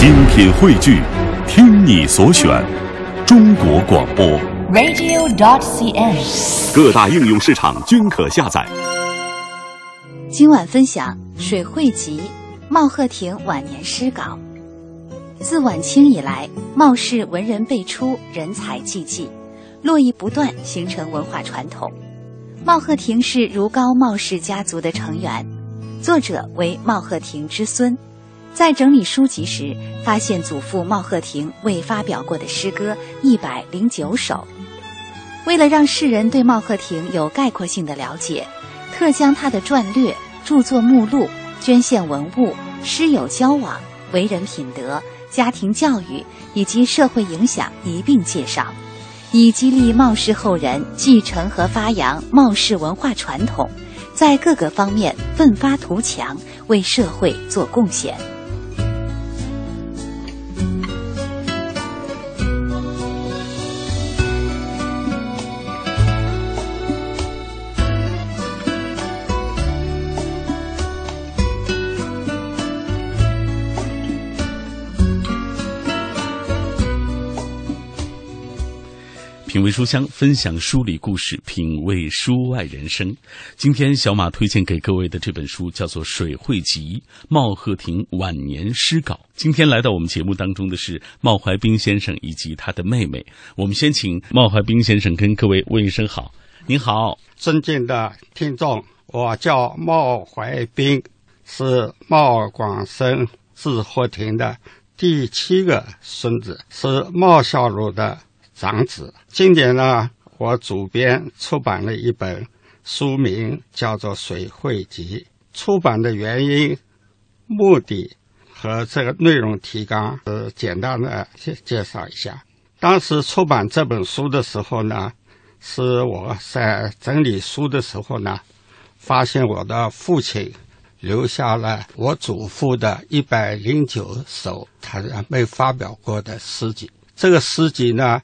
精品汇聚，听你所选，中国广播。radio.dot.cn，。各大应用市场均可下载。今晚分享《水会集》茂鹤亭晚年诗稿。自晚清以来，茂氏文人辈出，人才济济，络绎不断，形成文化传统。茂鹤亭是如皋茂氏家族的成员，作者为茂鹤亭之孙。在整理书籍时，发现祖父茂鹤亭未发表过的诗歌一百零九首。为了让世人对茂鹤亭有概括性的了解，特将他的传略、著作目录、捐献文物、师友交往、为人品德、家庭教育以及社会影响一并介绍，以激励茂氏后人继承和发扬茂氏文化传统，在各个方面奋发图强，为社会做贡献。品味书香，分享书里故事，品味书外人生。今天小马推荐给各位的这本书叫做《水会集》，茂鹤亭晚年诗稿。今天来到我们节目当中的是茂怀冰先生以及他的妹妹。我们先请茂怀冰先生跟各位问一声好。您好，尊敬的听众，我叫茂怀冰，是茂广生字鹤亭的第七个孙子，是茂孝孺的长子。今年呢，我主编出版了一本书，名叫做《水会集》。出版的原因、目的和这个内容提纲，呃，简单的介介绍一下。当时出版这本书的时候呢，是我在整理书的时候呢，发现我的父亲留下了我祖父的一百零九首他没发表过的诗集。这个诗集呢，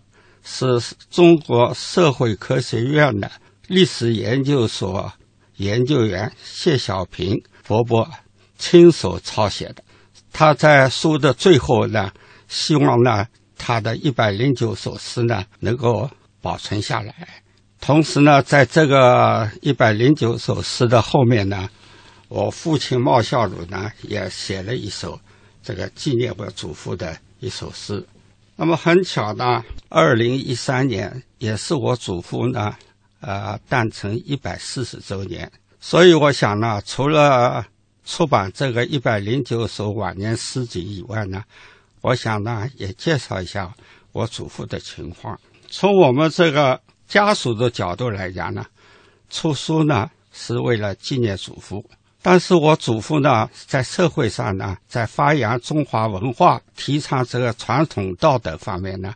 是中国社会科学院的历史研究所研究员谢小平伯伯亲手抄写的。他在书的最后呢，希望呢，他的一百零九首诗呢，能够保存下来。同时呢，在这个一百零九首诗的后面呢，我父亲茂孝孺呢也写了一首这个纪念我祖父的一首诗。那么很巧呢，二零一三年也是我祖父呢，呃，诞辰一百四十周年。所以我想呢，除了出版这个一百零九首晚年诗集以外呢，我想呢也介绍一下我祖父的情况。从我们这个家属的角度来讲呢，出书呢是为了纪念祖父，但是我祖父呢在社会上呢，在发扬中华文化、提倡这个传统道德方面呢，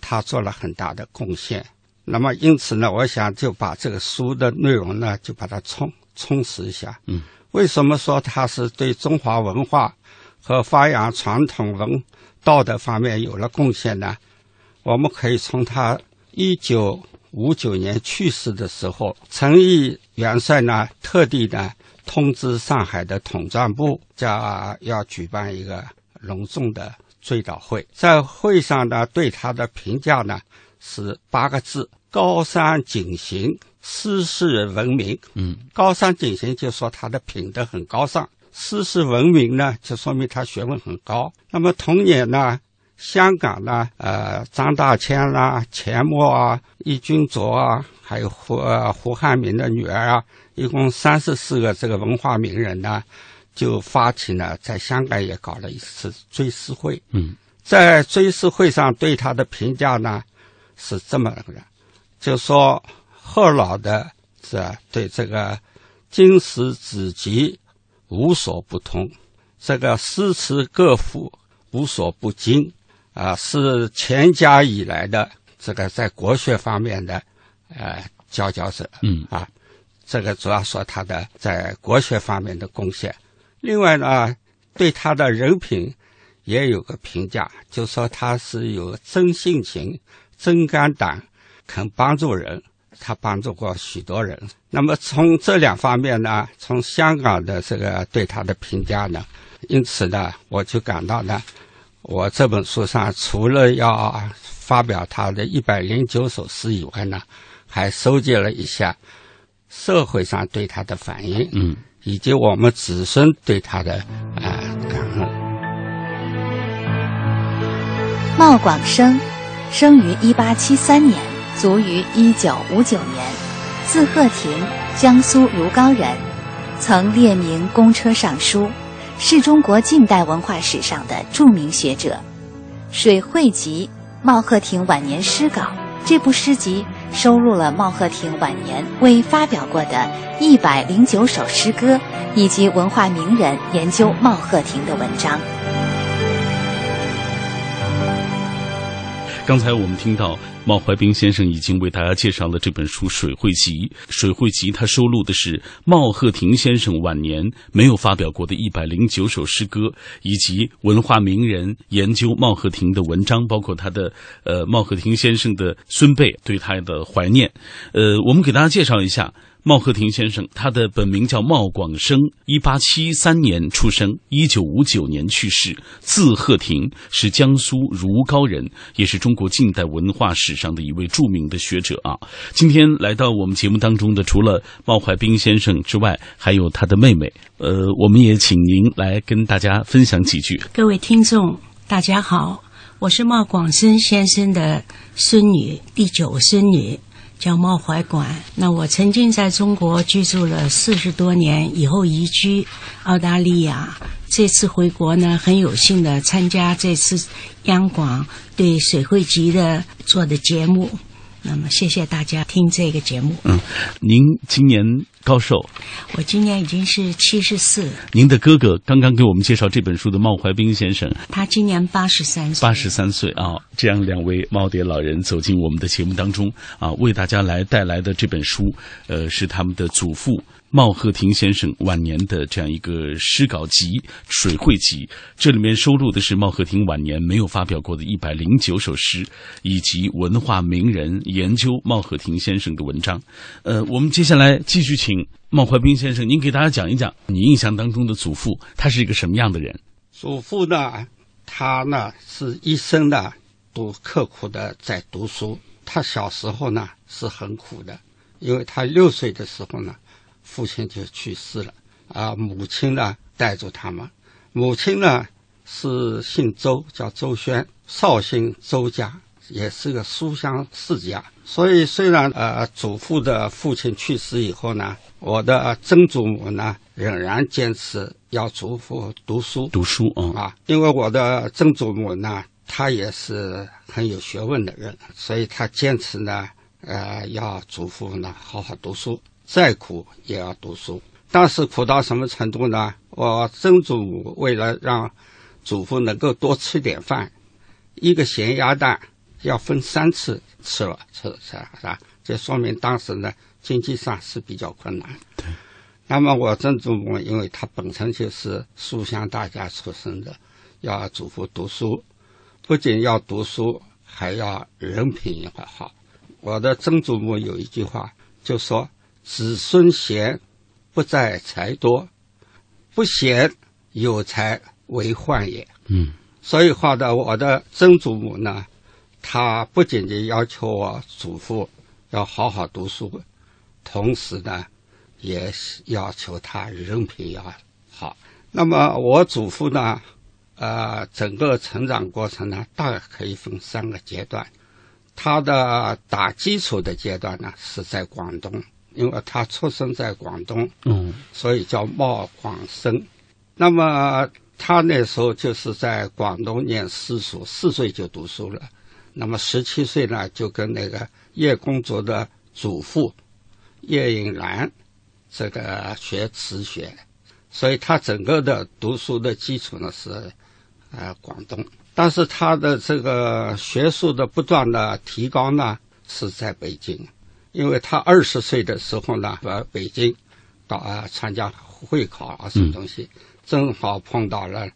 他做了很大的贡献。那么因此呢，我想就把这个书的内容呢，就把它充充实一下。嗯，为什么说他是对中华文化和发扬传统文道德方面有了贡献呢？我们可以从他一九五九年去世的时候，陈毅元帅呢特地呢通知上海的统战部，将要举办一个隆重的追悼会。在会上呢，对他的评价呢是八个字：高山景行，诗事文明。嗯，高山景行就说他的品德很高尚，诗事文明呢，就说明他学问很高。那么同年呢？香港呢，呃，张大千啦、钱默啊、易君卓啊，还有胡呃胡汉民的女儿啊，一共三十四个这个文化名人呢，就发起呢在香港也搞了一次追思会。嗯，在追思会上对他的评价呢是这么的，就说贺老的是对这个经史子集无所不通，这个诗词歌赋无所不精。啊，是钱家以来的这个在国学方面的呃佼佼者。嗯啊，这个主要说他的在国学方面的贡献。另外呢，对他的人品也有个评价，就说他是有真性情、真肝胆，肯帮助人。他帮助过许多人。那么从这两方面呢，从香港的这个对他的评价呢，因此呢，我就感到呢。我这本书上除了要发表他的一百零九首诗以外呢，还收集了一下社会上对他的反应，嗯，以及我们子孙对他的啊、感恩。茂广生，生于一八七三年，卒于一九五九年，字鹤亭，江苏如皋人，曾列名公车上书，是中国近代文化史上的著名学者。《水会集》茂鹤亭晚年诗稿这部诗集收录了茂鹤亭晚年未发表过的一百零九首诗歌，以及文化名人研究茂鹤亭的文章。刚才我们听到茂怀冰先生已经为大家介绍了这本书《水会集》。《水会集》它收录的是茂鹤亭先生晚年没有发表过的一百零九首诗歌，以及文化名人研究茂鹤亭的文章，包括他的呃茂鹤亭先生的孙辈对他的怀念。呃，我们给大家介绍一下。茂鹤亭先生，他的本名叫茂广生，一八七三年出生，一九五九年去世，字鹤亭，是江苏如皋人，也是中国近代文化史上的一位著名的学者啊。今天来到我们节目当中的，除了茂怀冰先生之外，还有他的妹妹。呃，我们也请您来跟大家分享几句。各位听众，大家好，我是茂广生先生的孙女，第九孙女。叫茂怀馆。那我曾经在中国居住了四十多年，以后移居澳大利亚。这次回国呢，很有幸的参加这次央广对水会集的做的节目。那么谢谢大家听这个节目。嗯，您今年高寿？我今年已经是七十四。您的哥哥刚刚给我们介绍这本书的茂怀斌先生，他今年八十三岁。八十三岁啊！这样两位耄耋老人走进我们的节目当中啊，为大家来带来的这本书，呃，是他们的祖父茂鹤亭先生晚年的这样一个诗稿集《水会集》，这里面收录的是茂鹤亭晚年没有发表过的一百零九首诗，以及文化名人研究茂鹤亭先生的文章。呃，我们接下来继续请茂怀彬先生，您给大家讲一讲你印象当中的祖父，他是一个什么样的人？祖父呢，他呢是一生呢都刻苦的在读书。他小时候呢是很苦的，因为他六岁的时候呢，父亲就去世了，啊，母亲呢带着他们。母亲呢是姓周，叫周宣，绍兴周家，也是个书香世家。所以虽然呃祖父的父亲去世以后呢，我的曾祖母呢仍然坚持要祖父读书。读书啊、啊，因为我的曾祖母呢，她也是很有学问的人，所以她坚持呢，呃，要祖父呢好好读书，再苦也要读书。当时苦到什么程度呢？我曾祖母为了让祖父能够多吃点饭，一个咸鸭蛋要分三次吃了吃吃是吧？这说明当时呢经济上是比较困难。对。那么我曾祖母，因为她本身就是书香大家出身的，要祖父读书，不仅要读书，还要人品也好。我的曾祖母有一句话，就说：“子孙贤，不在财多；不贤，有才为患也。”嗯，所以话呢，我的曾祖母呢，她不仅仅要求我祖父要好好读书，同时呢，也要求他人品要好。那么我祖父呢，呃，整个成长过程呢，大概可以分三个阶段。他的打基础的阶段呢，是在广东，因为他出生在广东，嗯，所以叫茂广生。那么他那时候就是在广东念私塾，四岁就读书了。那么十七岁呢，就跟那个叶公卓的祖父叶隐兰这个学词学，所以他整个的读书的基础呢是呃广东，但是他的这个学术的不断的提高呢是在北京，因为他二十岁的时候呢，到北京到啊参加会考啊什么东西，正好碰到了。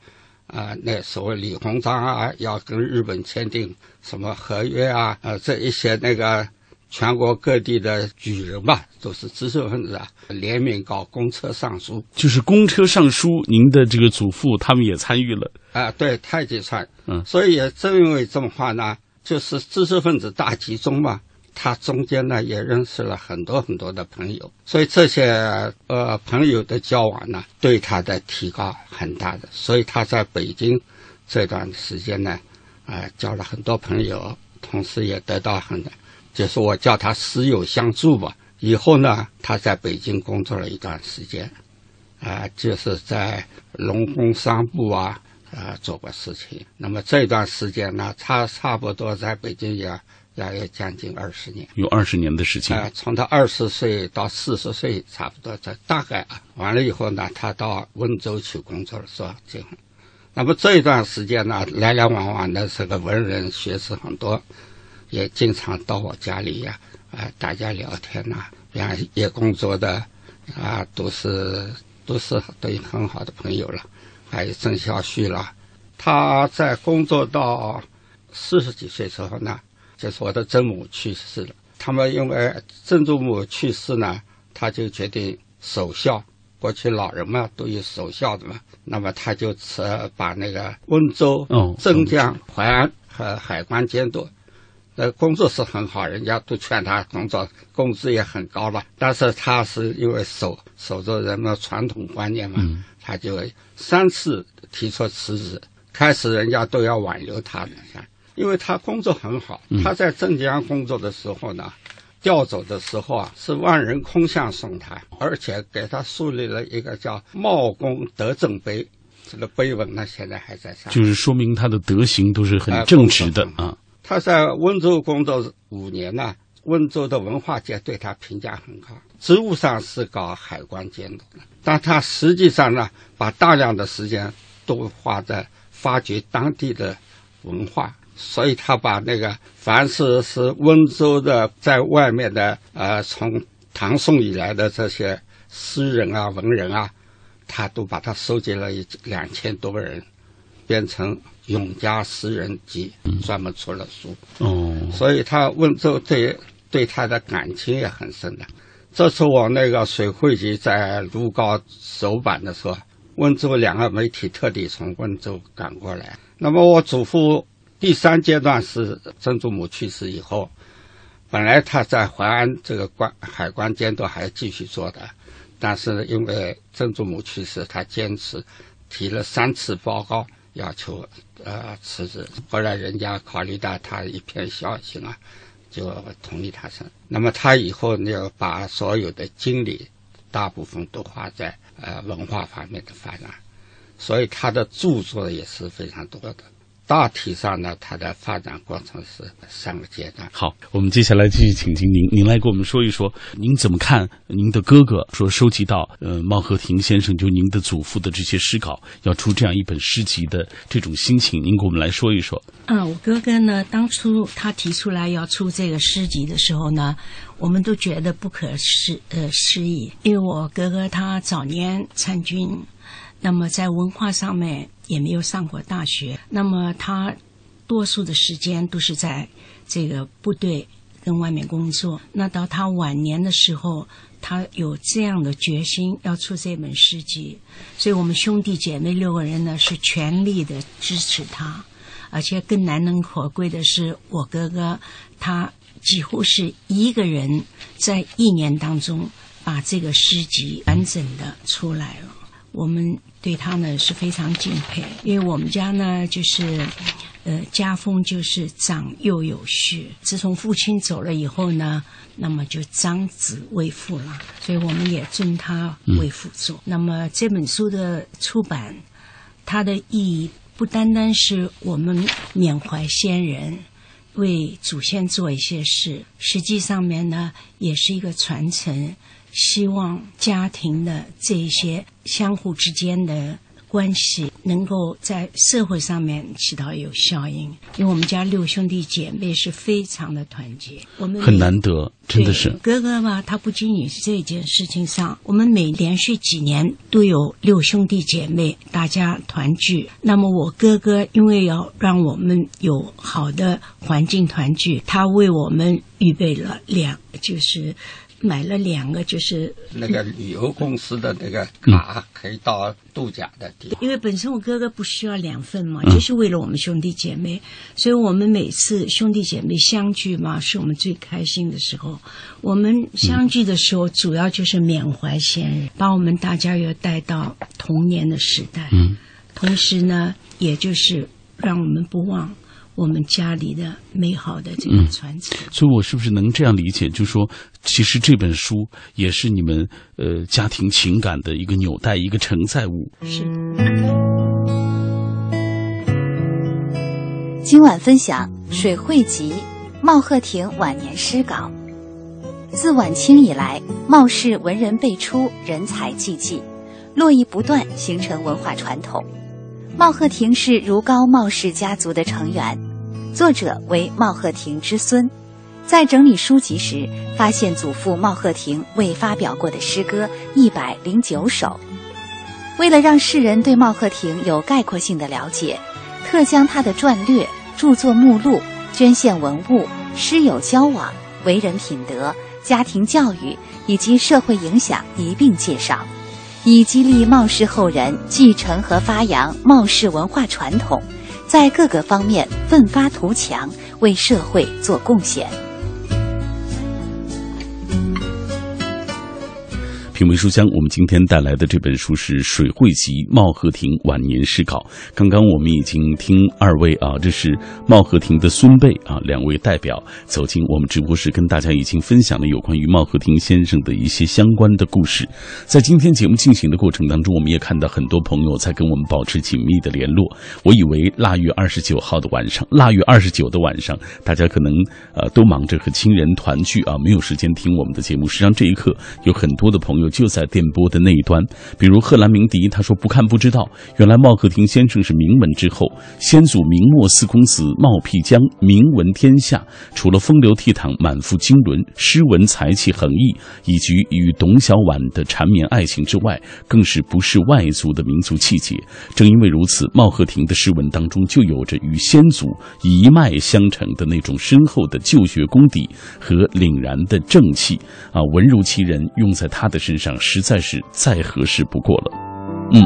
啊，那所谓李鸿章啊，要跟日本签订什么合约啊？呃，这一些那个全国各地的举人吧，都是知识分子啊，联名搞公车上书。就是公车上书，您的这个祖父他们也参与了。啊，对，太极川，嗯所以也正因为这么话呢，就是知识分子大集中嘛，他中间呢也认识了很多很多的朋友，所以这些呃朋友的交往呢，对他的提高很大的，所以他在北京这段时间呢，啊、交了很多朋友，同时也得到很，就是我叫他师友相助吧。以后呢，他在北京工作了一段时间，啊、就是在农工商部啊，啊、做过事情。那么这段时间呢，他差不多在北京也也有将近二十年。有二十年的时间。啊、从他二十岁到四十岁，差不多这大概啊。完了以后呢，他到温州去工作了，是吧？这样。那么这一段时间呢，来来往往的这个文人学士很多，也经常到我家里呀、啊，大家聊天呐、然后也工作的啊，都是都是对很好的朋友了。还有郑孝胥了，他在工作到四十几岁时候呢，就是我的曾母去世了。他们因为曾祖母去世呢，他就决定守孝。过去老人嘛都有守孝的嘛，那么他就辞把那个温州哦、镇江、淮安和海关监督，呃工作是很好，人家都劝他工作，工资也很高了。但是他是因为守守着人们传统观念嘛，嗯他就三次提出辞职。开始人家都要挽留他的，因为他工作很好。嗯他在镇江工作的时候呢，调走的时候啊，是万人空巷送他，而且给他树立了一个叫“茂公德政碑”，这个碑文呢现在还在上。就是说明他的德行都是很哎正直的啊。他在温州工作五年呢，温州的文化界对他评价很高。职务上是搞海关监督的，但他实际上呢，把大量的时间都花在发掘当地的文化，所以他把那个凡是是温州的在外面的呃，从唐宋以来的这些诗人啊、文人啊，他都把它收集了一两千多个人，变成《永嘉诗人集》，专门出了书。哦，所以他温州对对他的感情也很深的。这次我那个水会集在卢高首版的时候，温州两个媒体特地从温州赶过来。那么我祖父第三阶段是曾祖母去世以后，本来他在淮安这个关海关监督还继续做的，但是因为曾祖母去世，他坚持提了三次报告，要求呃辞职。后来人家考虑到他一片孝心啊，就同意他辞。那么他以后呢，把所有的精力大部分都花在呃文化方面的发展，所以他的著作也是非常多的。大体上呢，它的发展过程是三个阶段。好，我们接下来继续请听您，您来给我们说一说，您怎么看您的哥哥说收集到呃茂和庭先生就您的祖父的这些诗稿，要出这样一本诗集的这种心情，您给我们来说一说。嗯，我哥哥呢，当初他提出来要出这个诗集的时候呢，我们都觉得不可思呃思议，因为我哥哥他早年参军，那么在文化上面也没有上过大学，那么他多数的时间都是在这个部队跟外面工作。那到他晚年的时候，他有这样的决心要出这本诗集，所以我们兄弟姐妹六个人呢是全力的支持他。而且更难能可贵的是，我哥哥他几乎是一个人在一年当中把这个诗集完整的出来了。我们对他呢是非常敬佩，因为我们家呢就是，呃，家风就是长幼有序。自从父亲走了以后呢，那么就长子为父了，所以我们也尊他为父做。那么这本书的出版，它的意义不单单是我们缅怀先人，为祖先做一些事，实际上面呢，也是一个传承，希望家庭的这一些相互之间的关系能够在社会上面起到有效应。因为我们家六兄弟姐妹是非常的团结，我们很难得，真的是哥哥嘛，他不仅仅是这件事情上，我们每连续几年都有六兄弟姐妹大家团聚。那么我哥哥因为要让我们有好的环境团聚，他为我们预备了两，就是买了两个，就是那个旅游公司的那个卡可以到度假的地方。因为本身我哥哥不需要两份嘛，就是为了我们兄弟姐妹，所以我们每次兄弟姐妹相聚嘛，是我们最开心的时候。我们相聚的时候，主要就是缅怀先人，把我们大家又带到童年的时代。嗯，同时呢，也就是让我们不忘我们家里的美好的这个传承。所以，我是不是能这样理解？就是说，其实这本书也是你们呃家庭情感的一个纽带，一个承载物。是今晚分享《水会集》茂鹤亭晚年诗稿。自晚清以来，茂氏文人辈出，人才济济，络绎不断，形成文化传统。茂鹤亭是如皋茂氏家族的成员，作者为茂鹤亭之孙。在整理书籍时，发现祖父茂鹤亭未发表过的诗歌一百零九首。为了让世人对茂鹤亭有概括性的了解，特将他的传略、著作目录、捐献文物、师友交往、为人品德、家庭教育以及社会影响一并介绍，以激励茂氏后人继承和发扬茂氏文化传统，在各个方面奋发图强，为社会做贡献。品味书香，我们今天带来的这本书是《水会集茂和亭晚年诗稿》。刚刚我们已经听二位啊，这是茂和亭的孙辈啊，两位代表走进我们直播室，跟大家已经分享了有关于茂和亭先生的一些相关的故事。在今天节目进行的过程当中，我们也看到很多朋友在跟我们保持紧密的联络。我以为腊月二十九号的晚上，腊月二十九的晚上，大家可能呃都忙着和亲人团聚啊，没有时间听我们的节目。实际上这一刻有很多的朋友。就在电波的那一端，比如贺兰鸣笛，他说不看不知道，原来茂鹤亭先生是名门之后，先祖明末四公子茂辟疆，名闻天下。除了风流倜傥、满腹经纶、诗文才气横溢，以及与董小宛的缠绵爱情之外，更是不是外族的民族气节。正因为如此，茂鹤亭的诗文当中就有着与先祖一脉相承的那种深厚的旧学功底和凛然的正气啊，文如其人，用在他的身。上实在是再合适不过了。嗯，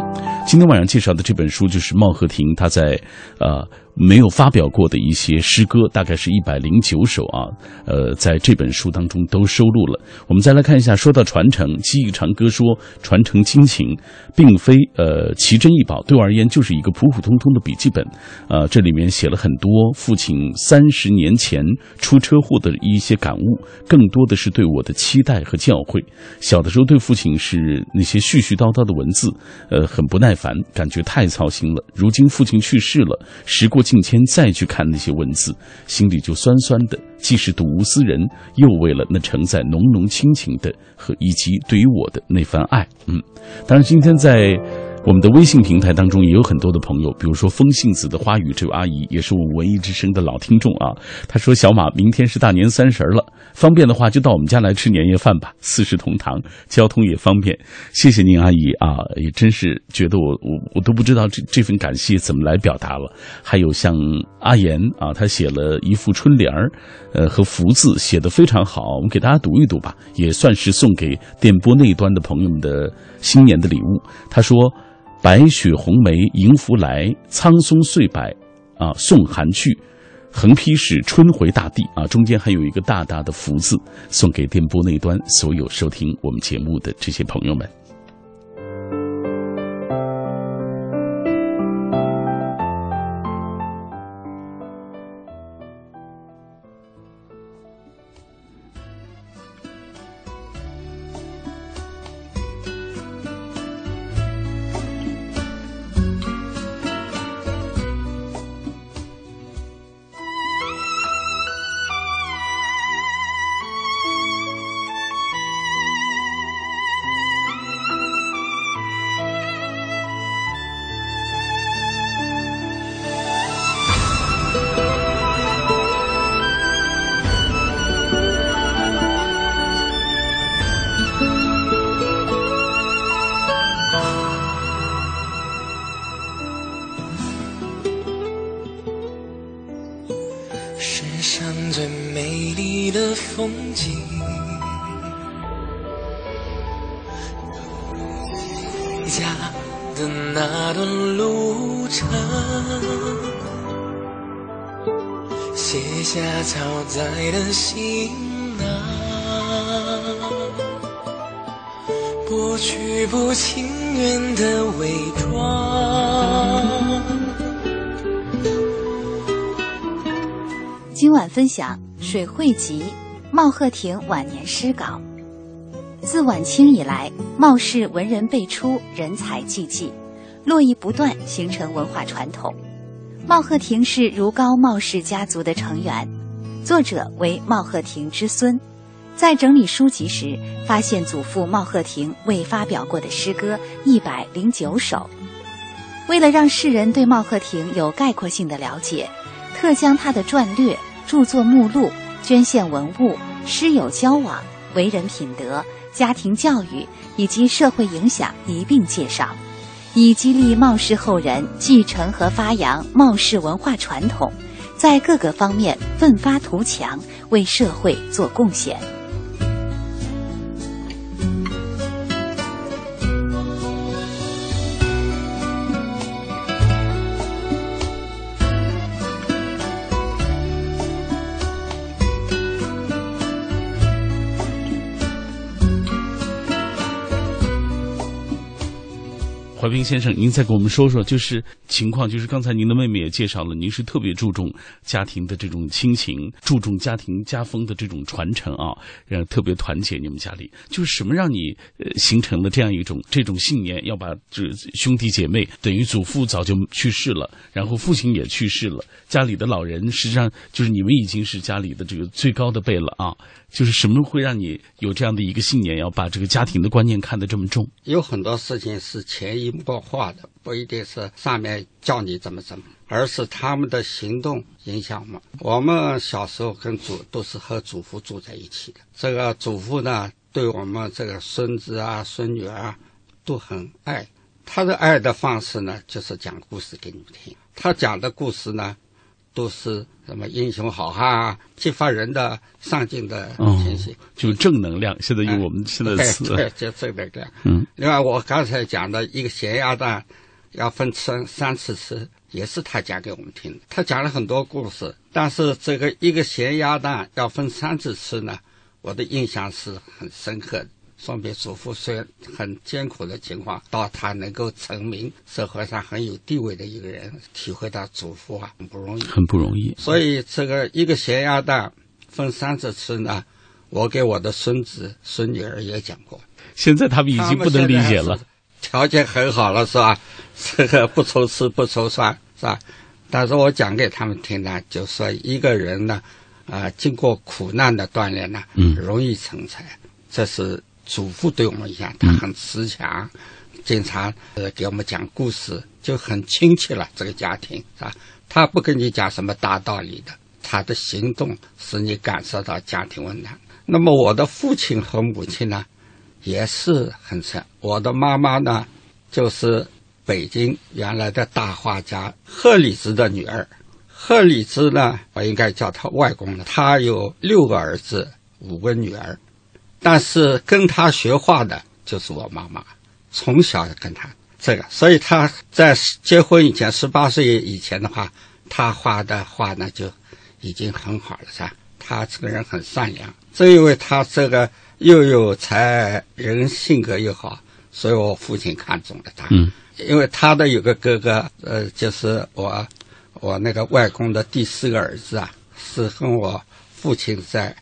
今天晚上介绍的这本书就是茂和亭他在呃没有发表过的一些诗歌，大概是一百零九首啊。呃，在这本书当中都收录了。我们再来看一下，说到传承，记忆长歌说传承亲情，并非呃奇珍异宝，对我而言就是一个普普通通的笔记本。呃，这里面写了很多父亲三十年前出车祸的一些感悟，更多的是对我的期待和教诲。小的时候对父亲是那些絮絮叨叨的文字，呃，很不耐烦，感觉太操心了。如今父亲去世了，时过境迁，再去看那些文字，心里就酸酸的。既是睹物思人，又为了那承载浓浓亲情的和以及对于我的那番爱。嗯，当然今天在。我们的微信平台当中也有很多的朋友，比如说风信子的花语这位阿姨，也是我们文艺之声的老听众啊。她说：“小马，明天是大年三十儿了，方便的话就到我们家来吃年夜饭吧，四世同堂，交通也方便。”谢谢您，阿姨啊，也真是觉得我我我都不知道这这份感谢怎么来表达了。还有像阿言啊，他写了一副春联儿，呃，和福字写得非常好，我们给大家读一读吧，也算是送给电波那一端的朋友们的新年的礼物。他说。白雪红梅迎福来，苍松岁柏，啊，送寒去。横批是春回大地啊，中间还有一个大大的福字，送给电波那端所有收听我们节目的这些朋友们。分享《水会集》茂鹤亭晚年诗稿。自晚清以来，茂氏文人辈出，人才济济，络绎不断，形成文化传统。茂鹤亭是如皋茂氏家族的成员，作者为茂鹤亭之孙。在整理书籍时，发现祖父茂鹤亭未发表过的诗歌一百零九首。为了让世人对茂鹤亭有概括性的了解，特将他的传略。著作目录、捐献文物、师友交往、为人品德、家庭教育以及社会影响一并介绍，以激励茂氏后人继承和发扬茂氏文化传统，在各个方面奋发图强，为社会做贡献。先生，您再给我们说说，就是情况，就是刚才您的妹妹也介绍了，您是特别注重家庭的这种亲情，注重家庭家风的这种传承啊，让特别团结你们家里，就是什么让你呃形成了这样一种这种信念，要把这兄弟姐妹，等于祖父早就去世了，然后父亲也去世了，家里的老人实际上就是你们已经是家里的这个最高的辈了啊，就是什么会让你有这样的一个信念，要把这个家庭的观念看得这么重？有很多事情是潜移默化的，不一定是上面叫你怎么怎么，而是他们的行动影响嘛。我们小时候跟祖都是和祖父住在一起的，这个祖父呢，对我们这个孙子啊、孙女儿啊都很爱。他的爱的方式呢，就是讲故事给你们听。他讲的故事呢，都是什么英雄好汉啊，激发人的上进的情绪，就正能量。现在用我们现在对，就正能量。嗯。另外，我刚才讲的一个咸鸭蛋，要分三三次吃，也是他讲给我们听的。他讲了很多故事，但是这个一个咸鸭蛋要分三次吃呢，我的印象是很深刻的。说明祖父虽然很艰苦的情况，到他能够成名，社会上很有地位的一个人，体会到祖父啊很不容易，很不容易。所以这个一个咸鸭蛋分三次吃呢，我给我的孙子孙女儿也讲过。现在他们已经不能理解了，条件很好了是吧？这个不愁吃不愁穿是吧？但是我讲给他们听呢，就说一个人呢，啊，经过苦难的锻炼呢，嗯，容易成才，这是。祖父对我们一样，他很慈祥，经常呃给我们讲故事，就很亲切了。这个家庭是吧？他不跟你讲什么大道理的，他的行动使你感受到家庭温暖。那么我的父亲和母亲呢，也是很善。我的妈妈呢，就是北京原来的大画家贺礼之的女儿。贺礼之呢，我应该叫他外公了。他有六个儿子，五个女儿。但是跟他学画的就是我妈妈，从小跟他这个，所以他在结婚以前，十八岁以前的话，他画的画呢就已经很好了，是吧？他这个人很善良，正因为他这个又有才，人性格又好，所以我父亲看中了他。嗯，因为他的有个哥哥，呃，就是我，我那个外公的第四个儿子啊，是跟我父亲在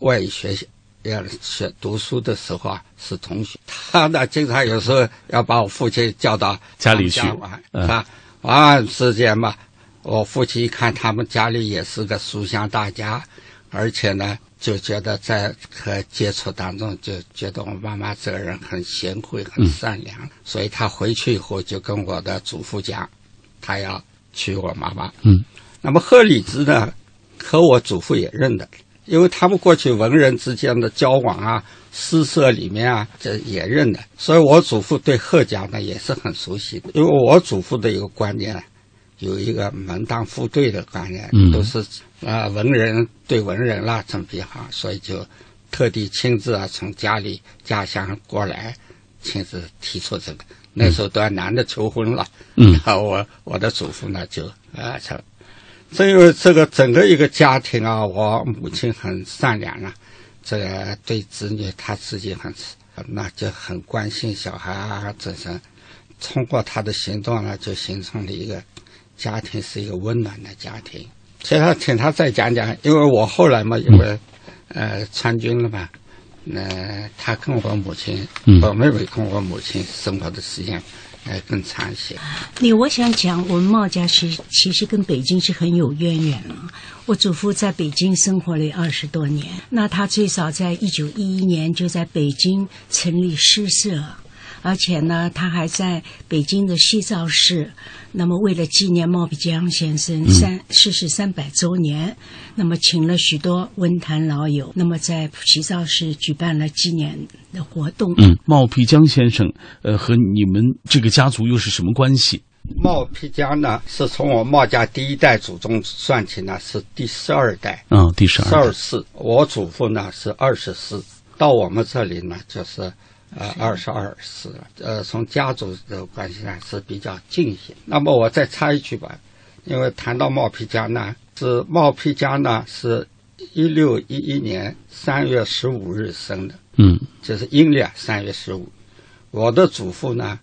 外语学校。要学读书的时候啊，是同学。他呢，经常有时候要把我父亲叫到家里去玩，啊，玩时间嘛。我父亲一看他们家里也是个书香大家，而且呢，就觉得在和接触当中，就觉得我妈妈这个人很贤惠、很善良。所以他回去以后就跟我的祖父讲，他要娶我妈妈。嗯，那么贺礼之呢，和我祖父也认得。因为他们过去文人之间的交往啊，诗社里面啊，这也认的，所以我祖父对贺家呢也是很熟悉的。因为我祖父的一个观念，有一个门当户对的观念，嗯都是啊、文人对文人啦成比行，所以就特地亲自啊从家里家乡过来，亲自提出这个。那时候都要男的求婚了，嗯啊，我我的祖父呢就啊成，正因为这个整个一个家庭啊，我母亲很善良啊，这个对子女她自己很，那就很关心小孩啊，这是通过她的行动呢，就形成了一个家庭是一个温暖的家庭。其实请他再讲讲，因为我后来嘛，因为呃参军了嘛，那、他跟我母亲，嗯我妹妹跟我母亲生活的时间哎更长一些。你我想讲，我们茂家其其实跟北京是很有渊源了。我祖父在北京生活了二十多年，那他最早在一九一一年就在北京成立诗社，而且呢，他还在北京的西造市。那么，为了纪念茂皮江先生三逝世三百周年，那么请了许多文坛老友，那么在西造市举办了纪念的活动。嗯，茂皮江先生，呃，和你们这个家族又是什么关系？冒辟疆呢，是从我冒家第一代祖宗算起呢，是第十二代，嗯、第十二十二二世。我祖父呢是二十世，到我们这里呢就是呃二十二世了。呃，从家族的关系上是比较近一些。那么我再插一句吧，因为谈到冒皮江呢，是冒皮江呢是一六一一年三月十五日生的，嗯就是阴历啊三月十五。我的祖父呢，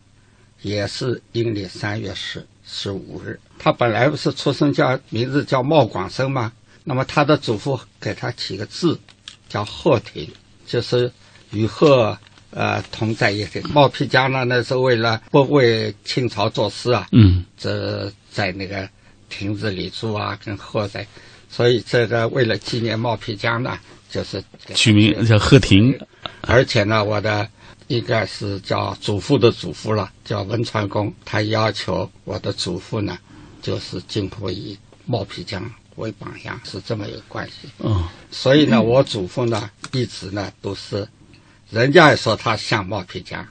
也是阴历三月十十五日。他本来不是出生叫名字叫冒广生吗？那么他的祖父给他起个字，叫鹤亭，就是与鹤呃同在一起。茂皮江呢，那是为了不为清朝做事啊，嗯这在那个亭子里住啊，跟鹤在，所以这个为了纪念茂皮江呢，就是取名叫鹤亭。而且呢，我的应该是叫祖父的祖父了，叫文传公，他要求我的祖父呢，就是今后以冒皮江为榜样，是这么一个关系。嗯，所以呢，我祖父呢，一直呢都是，人家也说他像茂皮江，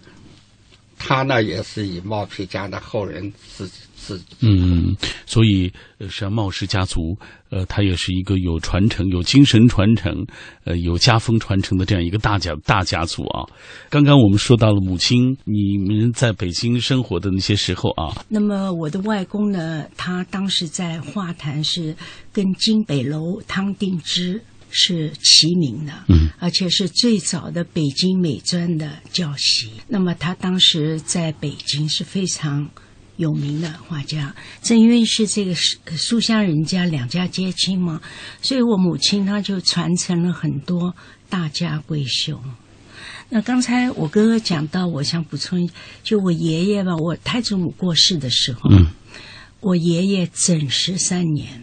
他呢也是以茂皮江的后人自自嗯，所以呃，实际上茂氏家族，呃，它也是一个有传承、有精神传承、呃，有家风传承的这样一个大家大家族啊。刚刚我们说到了母亲，你们在北京生活的那些时候啊，那么我的外公呢，他当时在画坛是跟金北楼汤定之是齐名的，嗯，而且是最早的北京美专的教习。那么他当时在北京是非常有名的画家，正因为是这个书书香人家两家皆亲嘛，所以我母亲她就传承了很多大家闺秀。那刚才我哥哥讲到，我想补充，就我爷爷吧，我太祖母过世的时候，嗯，我爷爷整十三年，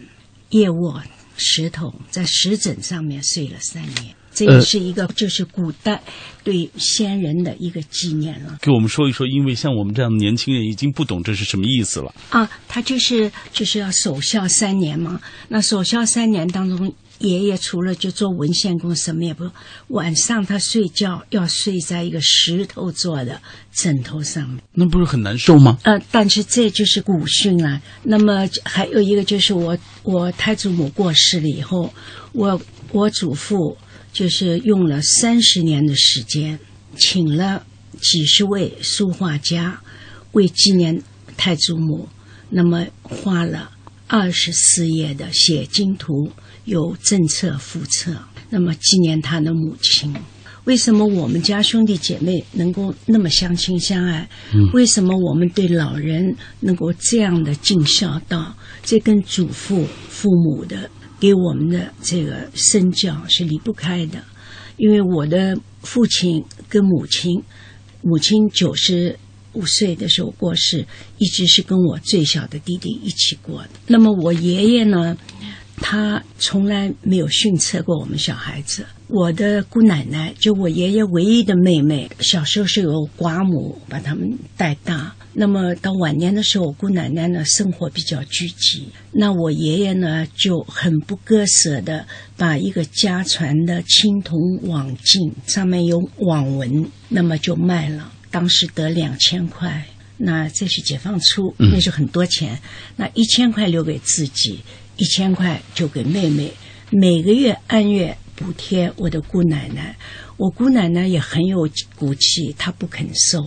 夜卧石头，在石枕上面睡了三年。这也是一个，就是古代对先人的一个纪念了给我们说一说，因为像我们这样的年轻人已经不懂这是什么意思了。啊。他就是就是要守孝三年嘛。那守孝三年当中，爷爷除了就做文献工，什么也不，晚上他睡觉要睡在一个石头做的枕头上面。那不是很难受吗？呃，但是这就是古训啊。那么还有一个就是我我太祖母过世了以后，我我祖父就是用了三十年的时间，请了几十位书画家为纪念太祖母，那么画了二十四页的写经图，有正册副册，那么纪念他的母亲。为什么我们家兄弟姐妹能够那么相亲相爱？为什么我们对老人能够这样的尽孝道？这跟祖父、父母的给我们的这个身教是离不开的。因为我的父亲跟母亲，母亲九十五岁的时候过世，一直是跟我最小的弟弟一起过的。那么我爷爷呢？他从来没有训斥过我们小孩子。我的姑奶奶，就我爷爷唯一的妹妹，小时候是由寡母把他们带大。那么到晚年的时候，我姑奶奶呢生活比较拘急，那我爷爷呢就很不割舍的把一个家传的青铜网镜，上面有网纹，那么就卖了。当时得两千块，那这是解放初，嗯那是很多钱。那一千块留给自己，一千块就给妹妹，每个月按月补贴我的姑奶奶。我姑奶奶也很有骨气，她不肯收。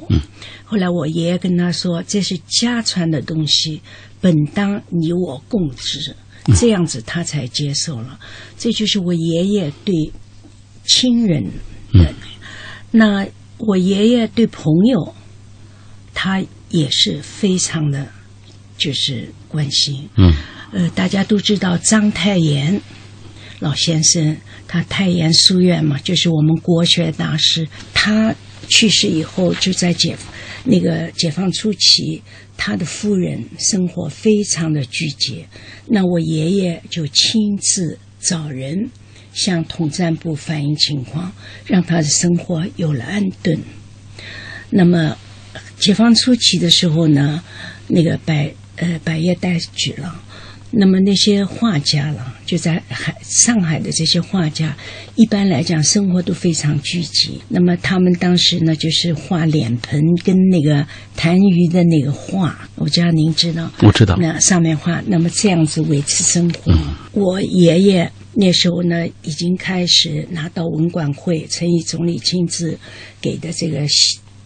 后来我爷爷跟她说：“这是家传的东西，本当你我共知。”这样子她才接受了。这就是我爷爷对亲人的。那我爷爷对朋友，他也是非常的，就是关心。嗯，呃，大家都知道章太炎老先生，他太原书院嘛，就是我们国学大师。他去世以后，就在解那个解放初期，他的夫人生活非常的拘结。那我爷爷就亲自找人向统战部反映情况，让他的生活有了安顿。那么，解放初期的时候呢，那个百呃百业带举了，那么那些画家了，就在海上海的这些画家，一般来讲生活都非常聚集。那么他们当时呢，就是画脸盆跟那个痰盂的那个画，我知道您知道。我知道。那上面画，那么这样子维持生活。我爷爷那时候呢，已经开始拿到文管会陈毅总理亲自给的这个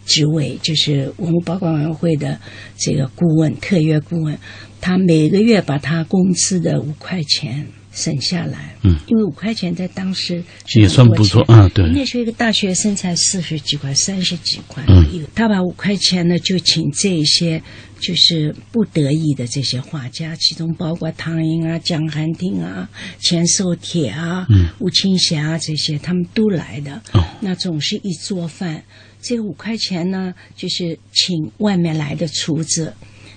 职位，就是文物保管委员会的这个顾问、特约顾问。他每个月把他工资的五块钱省下来，嗯，因为五块钱在当时也算不错啊，对。那时候一个大学生才四十几块、三十几块嗯。他把五块钱呢就请这些就是不得已的这些画家，其中包括唐英啊、蒋寒汀啊、钱寿铁啊、嗯。吴青霞啊这些，他们都来的。哦。那总是一做饭，这个五块钱呢，就是请外面来的厨子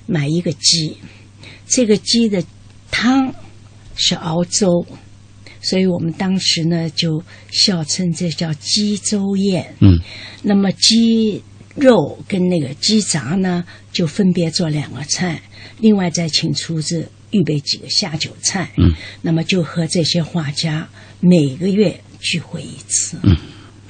买一个鸡，这个鸡的汤是熬粥，所以我们当时呢就笑称这叫鸡粥宴。嗯，那么鸡肉跟那个鸡杂呢，就分别做两个菜，另外再请厨子预备几个下酒菜。嗯，那么就和这些画家每个月聚会一次。嗯。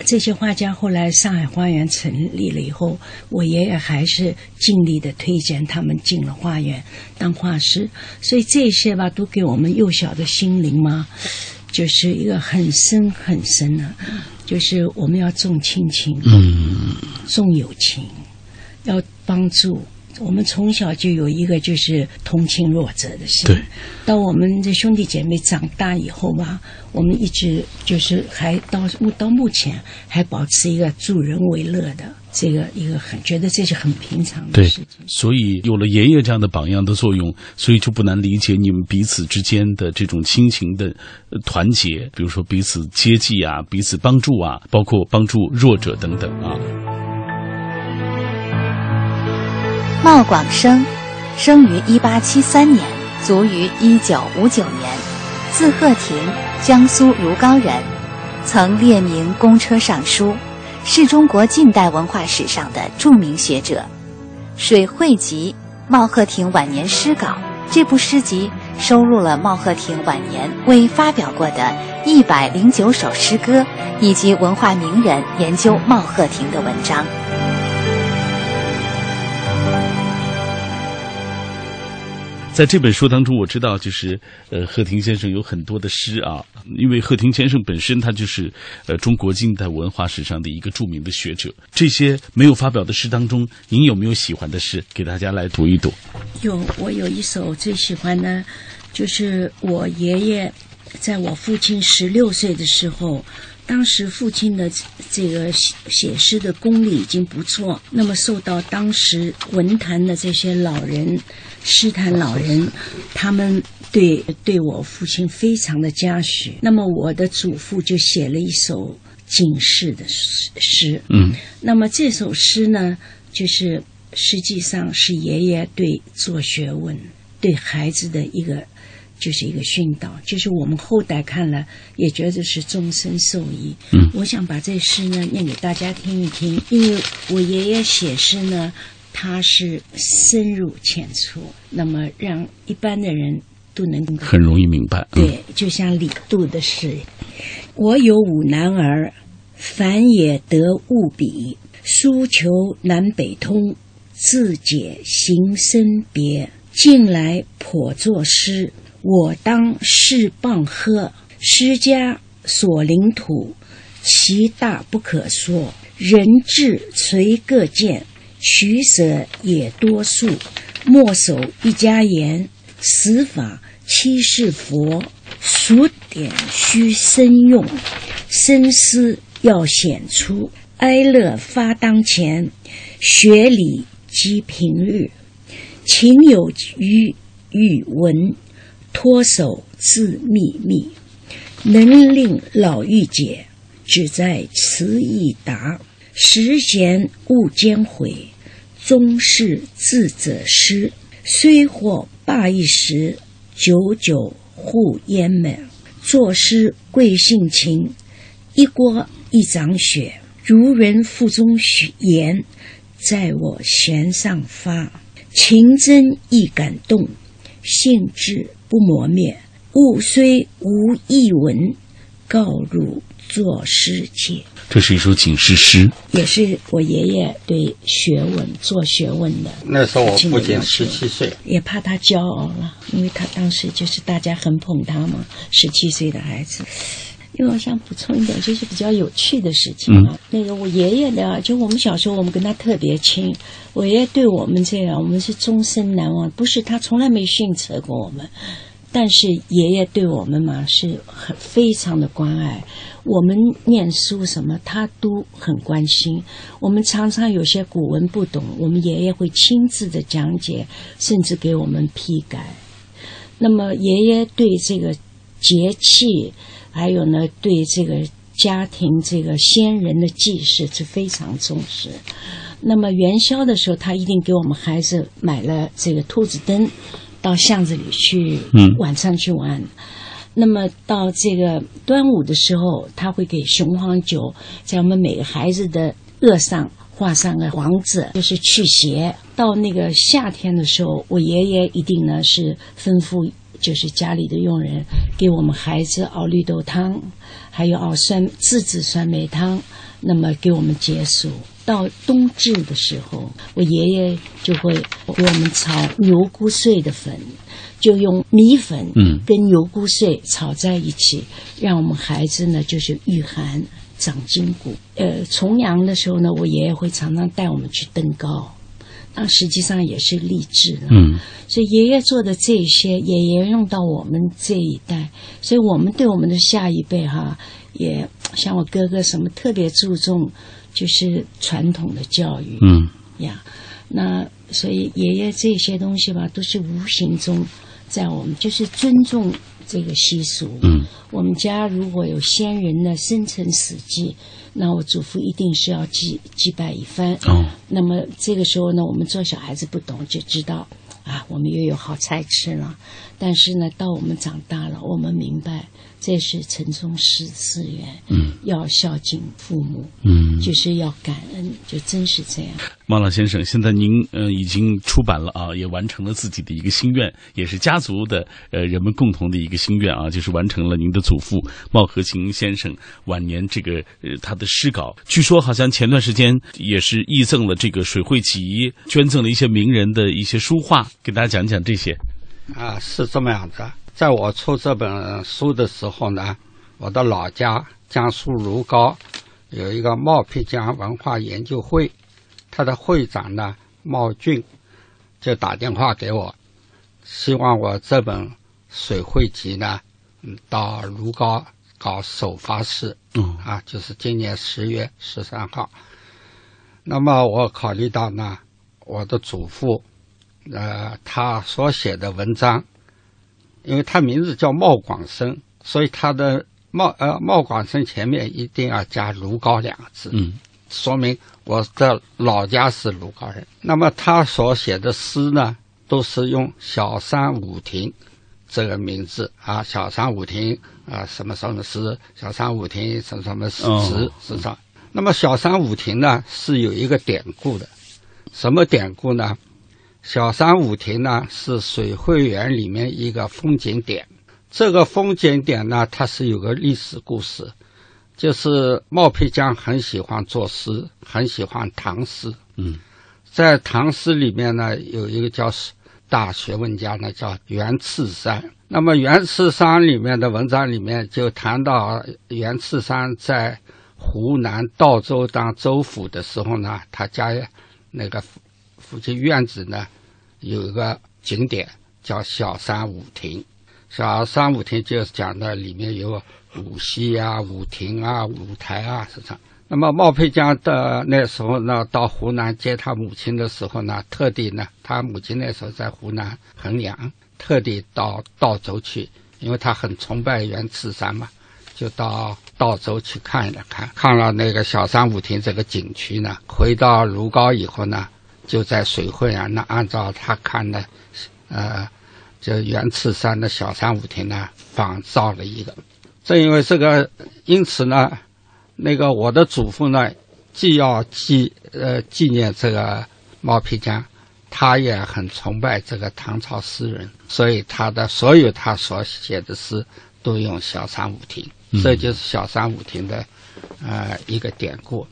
这些画家后来上海花园成立了以后，我爷爷还是尽力的推荐他们进了花园当画师，所以这些吧都给我们幼小的心灵嘛，就是一个很深很深的，就是我们要重亲情，嗯，重友情，要帮助。我们从小就有一个就是同情弱者的心。对。到我们的兄弟姐妹长大以后吧，我们一直就是还到到目前还保持一个助人为乐的这个一个很觉得这是很平常的事情。，所以有了爷爷这样的榜样的作用，所以就不难理解你们彼此之间的这种亲情的呃团结，比如说彼此接济啊，彼此帮助啊，包括帮助弱者等等啊。茂广生，生于一八七三年，卒于一九五九年，字鹤亭，江苏如皋人，曾列名公车上书，是中国近代文化史上的著名学者。《水会集》茂鹤亭晚年诗稿这部诗集收录了茂鹤亭晚年未发表过的一百零九首诗歌，以及文化名人研究茂鹤亭的文章。在这本书当中，我知道就是呃，贺亭先生有很多的诗啊，因为贺亭先生本身他就是呃中国近代文化史上的一个著名的学者。这些没有发表的诗当中，您有没有喜欢的诗？给大家来读一读。有，我有一首最喜欢的，就是我爷爷在我父亲十六岁的时候，当时父亲的这个写写诗的功力已经不错，那么受到当时文坛的这些老人、诗坛老人，他们对对我父亲非常的嘉许。那么我的祖父就写了一首警示的诗诗，嗯。那么这首诗呢，就是实际上是爷爷对做学问、对孩子的一个，就是一个训导，就是我们后代看了也觉得是终身受益。嗯。我想把这诗呢念给大家听一听，因为我爷爷写诗呢，他是深入浅出，那么让一般的人都能够很容易明白。嗯、对，就像李杜的诗：“我有五男儿，凡也得物比，书求南北通，自解行深别。近来颇作诗，我当是棒喝。诗家所领土，其大不可说。人志随各见，取舍也多数。莫守一家言，死法七世佛。数典须深用，深思要显出。哀乐发当前，学理及平日。情有余语文，脱手自秘密。能令老妪解，只在词意达。时闲勿兼悔，终是自者失。虽或罢一时，久久护烟门。作诗贵性情，一锅一掌雪。如人腹中许言，在我弦上发。情真亦感动，兴致不磨灭。物虽无一文，告入作诗界。这是一首警示诗，也是我爷爷对学问、做学问的。那时候我父亲十七岁，也怕他骄傲了，因为他当时就是大家很捧他嘛，十七岁的孩子。因为我想补充一点，就是比较有趣的事情啊。那个我爷爷呢，就我们小时候，我们跟他特别亲。我爷爷对我们这样，我们是终身难忘。不是他从来没训斥过我们，但是爷爷对我们嘛是很非常的关爱。我们念书什么，他都很关心。我们常常有些古文不懂，我们爷爷会亲自的讲解，甚至给我们批改。那么爷爷对这个节气。还有呢，对这个家庭这个先人的祭祀是非常重视。那么元宵的时候，他一定给我们孩子买了这个兔子灯，到巷子里去，嗯晚上去玩。那么到这个端午的时候，他会给雄黄酒在我们每个孩子的额上画上个黄字，就是去邪。到那个夏天的时候，我爷爷一定呢是吩咐。就是家里的佣人给我们孩子熬绿豆汤，还有熬酸自制酸梅汤，那么给我们解暑。到冬至的时候，我爷爷就会给我们炒牛骨碎的粉，就用米粉跟牛骨碎炒在一起，让我们孩子呢就是御寒长筋骨。呃，重阳的时候呢，我爷爷会常常带我们去登高。那实际上也是励志的，嗯，所以爷爷做的这些也沿用到我们这一代，所以我们对我们的下一辈哈，也像我哥哥什么特别注重，就是传统的教育，嗯呀，那所以爷爷这些东西吧，都是无形中在我们就是尊重这个习俗，嗯，我们家如果有先人的生辰死忌。那我祖父一定是要祭祭拜一番。哦，那么这个时候呢，我们做小孩子不懂，就知道啊，我们又有好菜吃了。但是呢，到我们长大了，我们明白这是城中十次元。嗯，要孝敬父母。嗯，就是要感恩，就真是这样。孟老先生，现在您呃已经出版了啊，也完成了自己的一个心愿，也是家族的呃人们共同的一个心愿啊，就是完成了您的祖父茂和琴先生晚年这个呃他的诗稿。据说好像前段时间也是义赠了这个水会集，捐赠了一些名人的一些书画，给大家讲讲这些。啊，是这么样子。在我出这本书的时候呢，我的老家江苏如皋有一个茂皮江文化研究会。他的会长呢，茂俊就打电话给我，希望我这本《水会集》呢，嗯，到如皋搞首发式，嗯啊，就是今年十月十三号。那么我考虑到呢，我的祖父，呃，他所写的文章，因为他名字叫茂广生，所以他的茂呃茂广生前面一定要加如皋两个字，嗯。说明我的老家是鲁高人。那么他所写的诗呢，都是用小山五亭这个名字啊，小山五亭啊，什么什么诗，小山五亭什么什么词是上。那么小山五亭呢，是有一个典故的，什么典故呢？小山舞亭呢，是水会园里面一个风景点。这个风景点呢，它是有个历史故事。就是冒辟疆很喜欢作诗，很喜欢唐诗。嗯，在唐诗里面呢，有一个叫大学问家呢，叫袁次山。那么袁次山里面的文章里面就谈到袁次山在湖南道州当州府的时候呢，他家那个附近院子呢有一个景点叫小山舞亭。小山舞亭就是讲的里面有舞戏啊、舞亭啊、舞台啊是这样。那么冒佩江的那时候呢，到湖南接他母亲的时候呢，特地呢，他母亲那时候在湖南衡阳，特地到道州去，因为他很崇拜袁次山嘛，就到道州去看了看，看了那个小山舞亭这个景区呢。回到如皋以后呢，就在水会啊，那按照他看的，呃，就元次山的小山舞亭呢，仿造了一个。正因为这个，因此呢。那个我的祖父呢，既要纪呃纪念这个毛皮江，他也很崇拜这个唐朝诗人，所以他的所有他所写的诗都用小山舞亭，这就是小山舞亭的呃一个典故。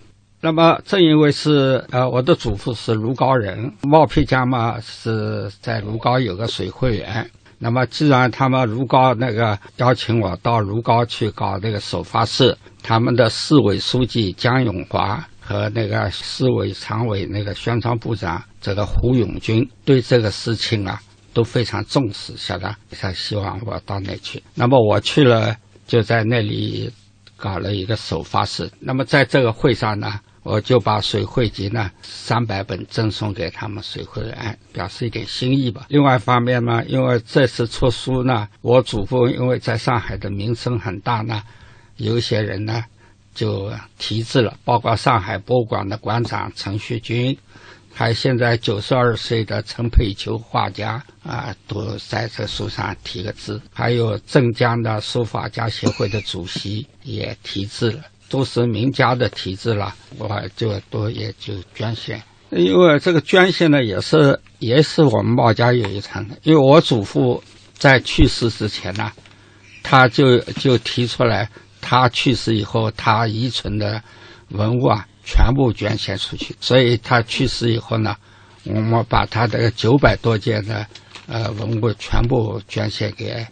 那么正因为是呃我的祖父是卢高人，毛皮江嘛是在卢高有个水会园。那么既然他们如皋那个邀请我到如皋去搞那个首发式，他们的市委书记江永华和那个市委常委那个宣传部长这个胡永军对这个事情啊都非常重视，晓得，他希望我到那去。那么我去了，就在那里搞了一个首发式。那么在这个会上呢。我就把《水会集》呢三百本赠送给他们水会员，表示一点心意吧。另外一方面呢，因为这次出书呢，我祖父因为在上海的名声很大呢，有些人呢就题字了，包括上海博物馆的馆长陈学军，还现在九十二岁的陈佩秋画家啊，都在这书上题个字。还有镇江的书法家协会的主席也题字了。都是名家的题字了，我就多也就捐献。因为这个捐献呢，也是也是我们茂家有一层。因为我祖父在去世之前呢，他就就提出来，他去世以后，他遗存的文物啊，全部捐献出去。所以他去世以后呢，我们把他的九百多件的呃文物全部捐献给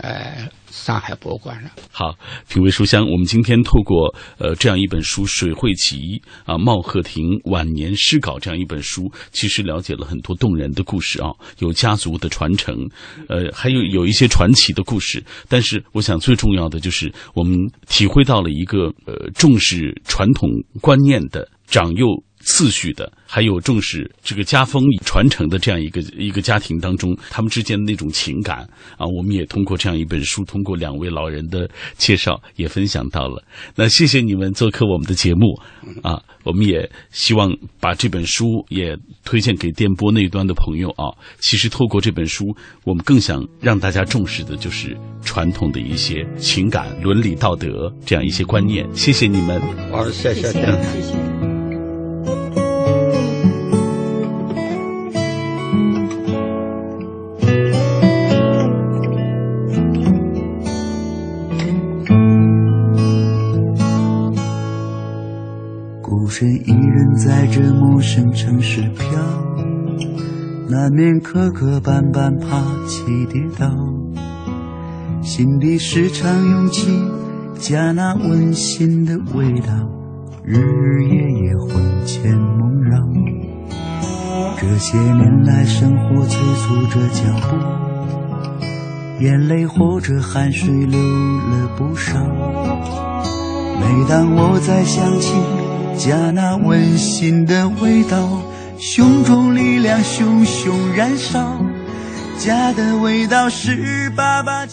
呃。上海博物馆了。好，品味书香。我们今天透过呃这样一本书《水会集》啊，茂鹤亭晚年诗稿这样一本书，其实了解了很多动人的故事啊，有家族的传承，呃，还有有一些传奇的故事。但是，我想最重要的就是我们体会到了一个呃重视传统观念的长幼。次序的，还有重视这个家风传承的这样一个一个家庭当中，他们之间的那种情感啊，我们也通过这样一本书，通过两位老人的介绍，也分享到了。那谢谢你们做客我们的节目啊，我们也希望把这本书也推荐给电波那端的朋友啊。其实透过这本书，我们更想让大家重视的就是传统的一些情感、伦理道德这样一些观念。谢谢你们，好，谢谢，谢谢。在这陌生城市飘，难免磕磕绊绊，爬起跌倒。心里时常涌起家那温馨的味道，日日夜夜魂牵梦绕。这些年来，生活催促着脚步，眼泪或者汗水流了不少。每当我在想起。家那温馨的味道，胸中力量熊熊燃烧。家的味道是爸爸。